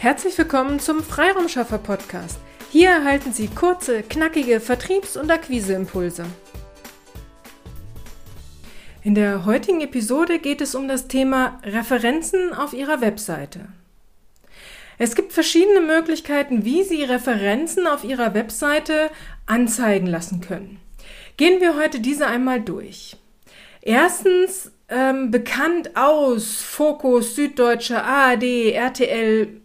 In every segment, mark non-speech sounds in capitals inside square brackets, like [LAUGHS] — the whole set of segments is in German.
Herzlich willkommen zum Freiraumschaffer Podcast. Hier erhalten Sie kurze, knackige Vertriebs- und Akquiseimpulse. In der heutigen Episode geht es um das Thema Referenzen auf Ihrer Webseite. Es gibt verschiedene Möglichkeiten, wie Sie Referenzen auf Ihrer Webseite anzeigen lassen können. Gehen wir heute diese einmal durch. Erstens ähm, bekannt aus Fokus, Süddeutsche, ARD, RTL,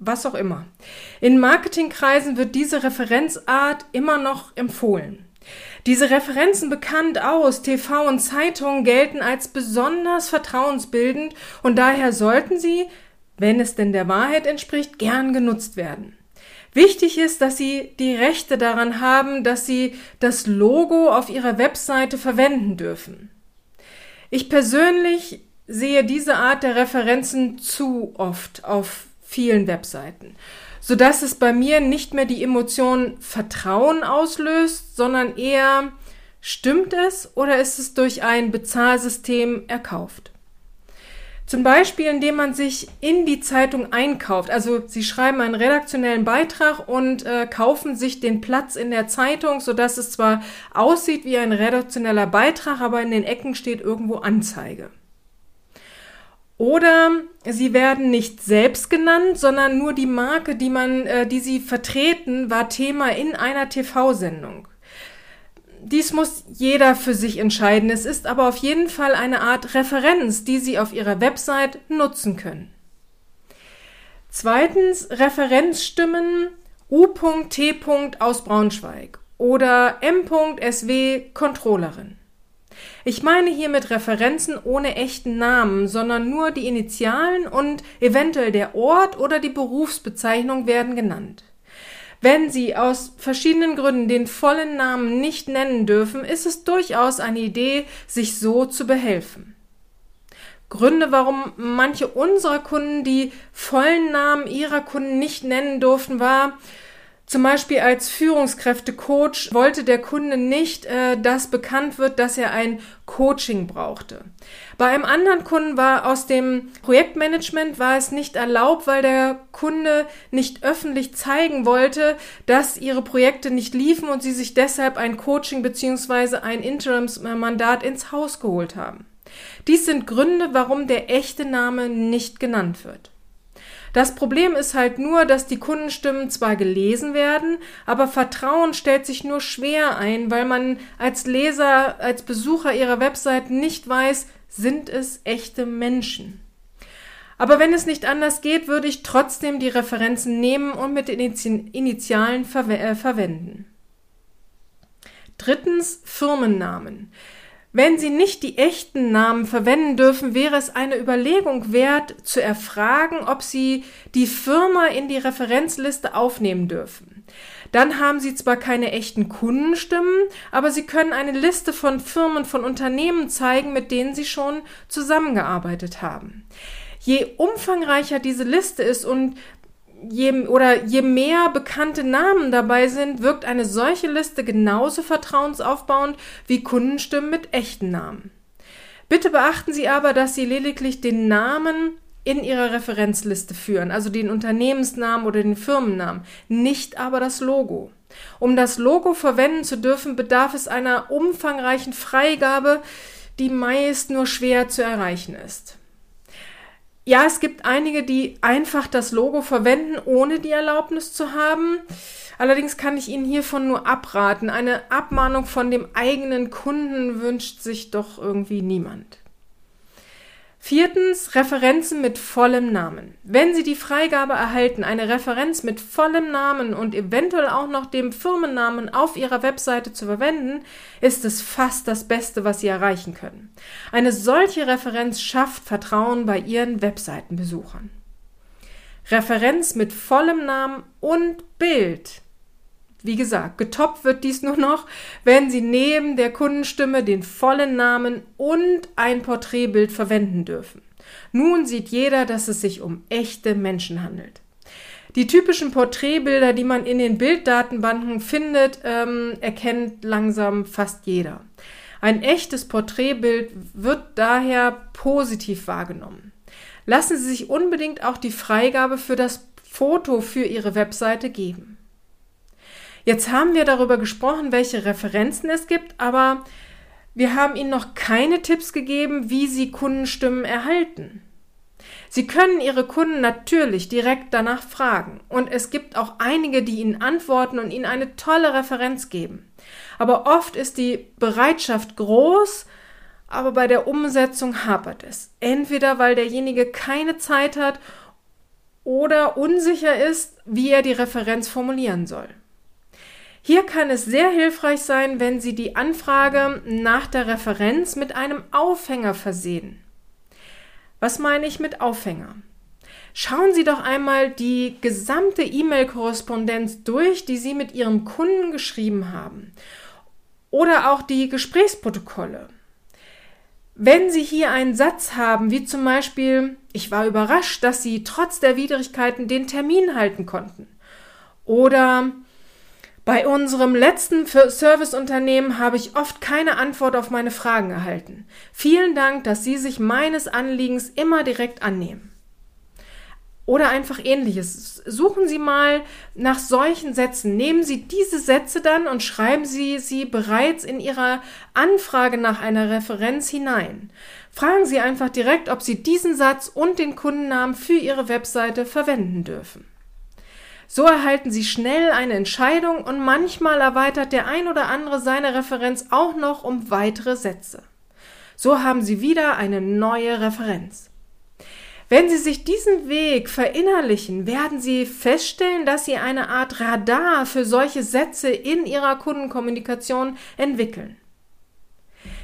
was auch immer. In Marketingkreisen wird diese Referenzart immer noch empfohlen. Diese Referenzen bekannt aus TV und Zeitungen gelten als besonders vertrauensbildend und daher sollten sie, wenn es denn der Wahrheit entspricht, gern genutzt werden. Wichtig ist, dass Sie die Rechte daran haben, dass Sie das Logo auf Ihrer Webseite verwenden dürfen. Ich persönlich sehe diese Art der Referenzen zu oft auf vielen Webseiten, sodass es bei mir nicht mehr die Emotion Vertrauen auslöst, sondern eher stimmt es oder ist es durch ein Bezahlsystem erkauft? Zum Beispiel, indem man sich in die Zeitung einkauft. Also Sie schreiben einen redaktionellen Beitrag und äh, kaufen sich den Platz in der Zeitung, sodass es zwar aussieht wie ein redaktioneller Beitrag, aber in den Ecken steht irgendwo Anzeige. Oder sie werden nicht selbst genannt, sondern nur die Marke, die man, äh, die sie vertreten, war Thema in einer TV-Sendung. Dies muss jeder für sich entscheiden. Es ist aber auf jeden Fall eine Art Referenz, die Sie auf Ihrer Website nutzen können. Zweitens Referenzstimmen U.T. aus Braunschweig oder M.SW Controllerin. Ich meine hier mit Referenzen ohne echten Namen, sondern nur die Initialen und eventuell der Ort oder die Berufsbezeichnung werden genannt. Wenn Sie aus verschiedenen Gründen den vollen Namen nicht nennen dürfen, ist es durchaus eine Idee, sich so zu behelfen. Gründe, warum manche unserer Kunden die vollen Namen ihrer Kunden nicht nennen durften, war, zum Beispiel als Führungskräftecoach wollte der Kunde nicht, äh, dass bekannt wird, dass er ein Coaching brauchte. Bei einem anderen Kunden war aus dem Projektmanagement war es nicht erlaubt, weil der Kunde nicht öffentlich zeigen wollte, dass ihre Projekte nicht liefen und sie sich deshalb ein Coaching beziehungsweise ein Interimsmandat ins Haus geholt haben. Dies sind Gründe, warum der echte Name nicht genannt wird. Das Problem ist halt nur, dass die Kundenstimmen zwar gelesen werden, aber Vertrauen stellt sich nur schwer ein, weil man als Leser, als Besucher ihrer Website nicht weiß, sind es echte Menschen. Aber wenn es nicht anders geht, würde ich trotzdem die Referenzen nehmen und mit den Initialen verwe äh, verwenden. Drittens Firmennamen. Wenn Sie nicht die echten Namen verwenden dürfen, wäre es eine Überlegung wert, zu erfragen, ob Sie die Firma in die Referenzliste aufnehmen dürfen. Dann haben Sie zwar keine echten Kundenstimmen, aber Sie können eine Liste von Firmen, von Unternehmen zeigen, mit denen Sie schon zusammengearbeitet haben. Je umfangreicher diese Liste ist und je, oder je mehr bekannte Namen dabei sind, wirkt eine solche Liste genauso vertrauensaufbauend wie Kundenstimmen mit echten Namen. Bitte beachten Sie aber, dass Sie lediglich den Namen in Ihrer Referenzliste führen, also den Unternehmensnamen oder den Firmennamen, nicht aber das Logo. Um das Logo verwenden zu dürfen, bedarf es einer umfangreichen Freigabe, die meist nur schwer zu erreichen ist. Ja, es gibt einige, die einfach das Logo verwenden, ohne die Erlaubnis zu haben. Allerdings kann ich Ihnen hiervon nur abraten. Eine Abmahnung von dem eigenen Kunden wünscht sich doch irgendwie niemand. Viertens, Referenzen mit vollem Namen. Wenn Sie die Freigabe erhalten, eine Referenz mit vollem Namen und eventuell auch noch dem Firmennamen auf Ihrer Webseite zu verwenden, ist es fast das Beste, was Sie erreichen können. Eine solche Referenz schafft Vertrauen bei Ihren Webseitenbesuchern. Referenz mit vollem Namen und Bild. Wie gesagt, getoppt wird dies nur noch, wenn Sie neben der Kundenstimme den vollen Namen und ein Porträtbild verwenden dürfen. Nun sieht jeder, dass es sich um echte Menschen handelt. Die typischen Porträtbilder, die man in den Bilddatenbanken findet, ähm, erkennt langsam fast jeder. Ein echtes Porträtbild wird daher positiv wahrgenommen. Lassen Sie sich unbedingt auch die Freigabe für das Foto für Ihre Webseite geben. Jetzt haben wir darüber gesprochen, welche Referenzen es gibt, aber wir haben Ihnen noch keine Tipps gegeben, wie Sie Kundenstimmen erhalten. Sie können Ihre Kunden natürlich direkt danach fragen und es gibt auch einige, die Ihnen antworten und Ihnen eine tolle Referenz geben. Aber oft ist die Bereitschaft groß, aber bei der Umsetzung hapert es. Entweder weil derjenige keine Zeit hat oder unsicher ist, wie er die Referenz formulieren soll. Hier kann es sehr hilfreich sein, wenn Sie die Anfrage nach der Referenz mit einem Aufhänger versehen. Was meine ich mit Aufhänger? Schauen Sie doch einmal die gesamte E-Mail-Korrespondenz durch, die Sie mit Ihrem Kunden geschrieben haben. Oder auch die Gesprächsprotokolle. Wenn Sie hier einen Satz haben, wie zum Beispiel, ich war überrascht, dass Sie trotz der Widrigkeiten den Termin halten konnten. Oder bei unserem letzten Serviceunternehmen habe ich oft keine Antwort auf meine Fragen erhalten. Vielen Dank, dass Sie sich meines Anliegens immer direkt annehmen. Oder einfach ähnliches. Suchen Sie mal nach solchen Sätzen. Nehmen Sie diese Sätze dann und schreiben Sie sie bereits in Ihrer Anfrage nach einer Referenz hinein. Fragen Sie einfach direkt, ob Sie diesen Satz und den Kundennamen für Ihre Webseite verwenden dürfen. So erhalten Sie schnell eine Entscheidung und manchmal erweitert der ein oder andere seine Referenz auch noch um weitere Sätze. So haben Sie wieder eine neue Referenz. Wenn Sie sich diesen Weg verinnerlichen, werden Sie feststellen, dass Sie eine Art Radar für solche Sätze in Ihrer Kundenkommunikation entwickeln.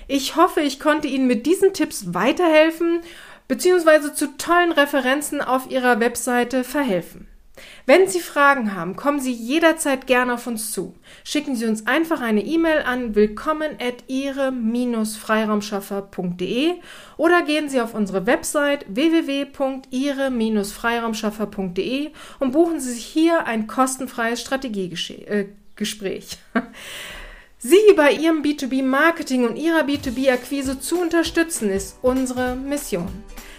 Ich hoffe, ich konnte Ihnen mit diesen Tipps weiterhelfen bzw. zu tollen Referenzen auf Ihrer Webseite verhelfen. Wenn Sie Fragen haben, kommen Sie jederzeit gerne auf uns zu. Schicken Sie uns einfach eine E-Mail an willkommen at ihre-freiraumschaffer.de oder gehen Sie auf unsere Website www.ihre-freiraumschaffer.de und buchen Sie sich hier ein kostenfreies Strategiegespräch. Äh, [LAUGHS] Sie bei Ihrem B2B-Marketing und Ihrer B2B-Akquise zu unterstützen, ist unsere Mission.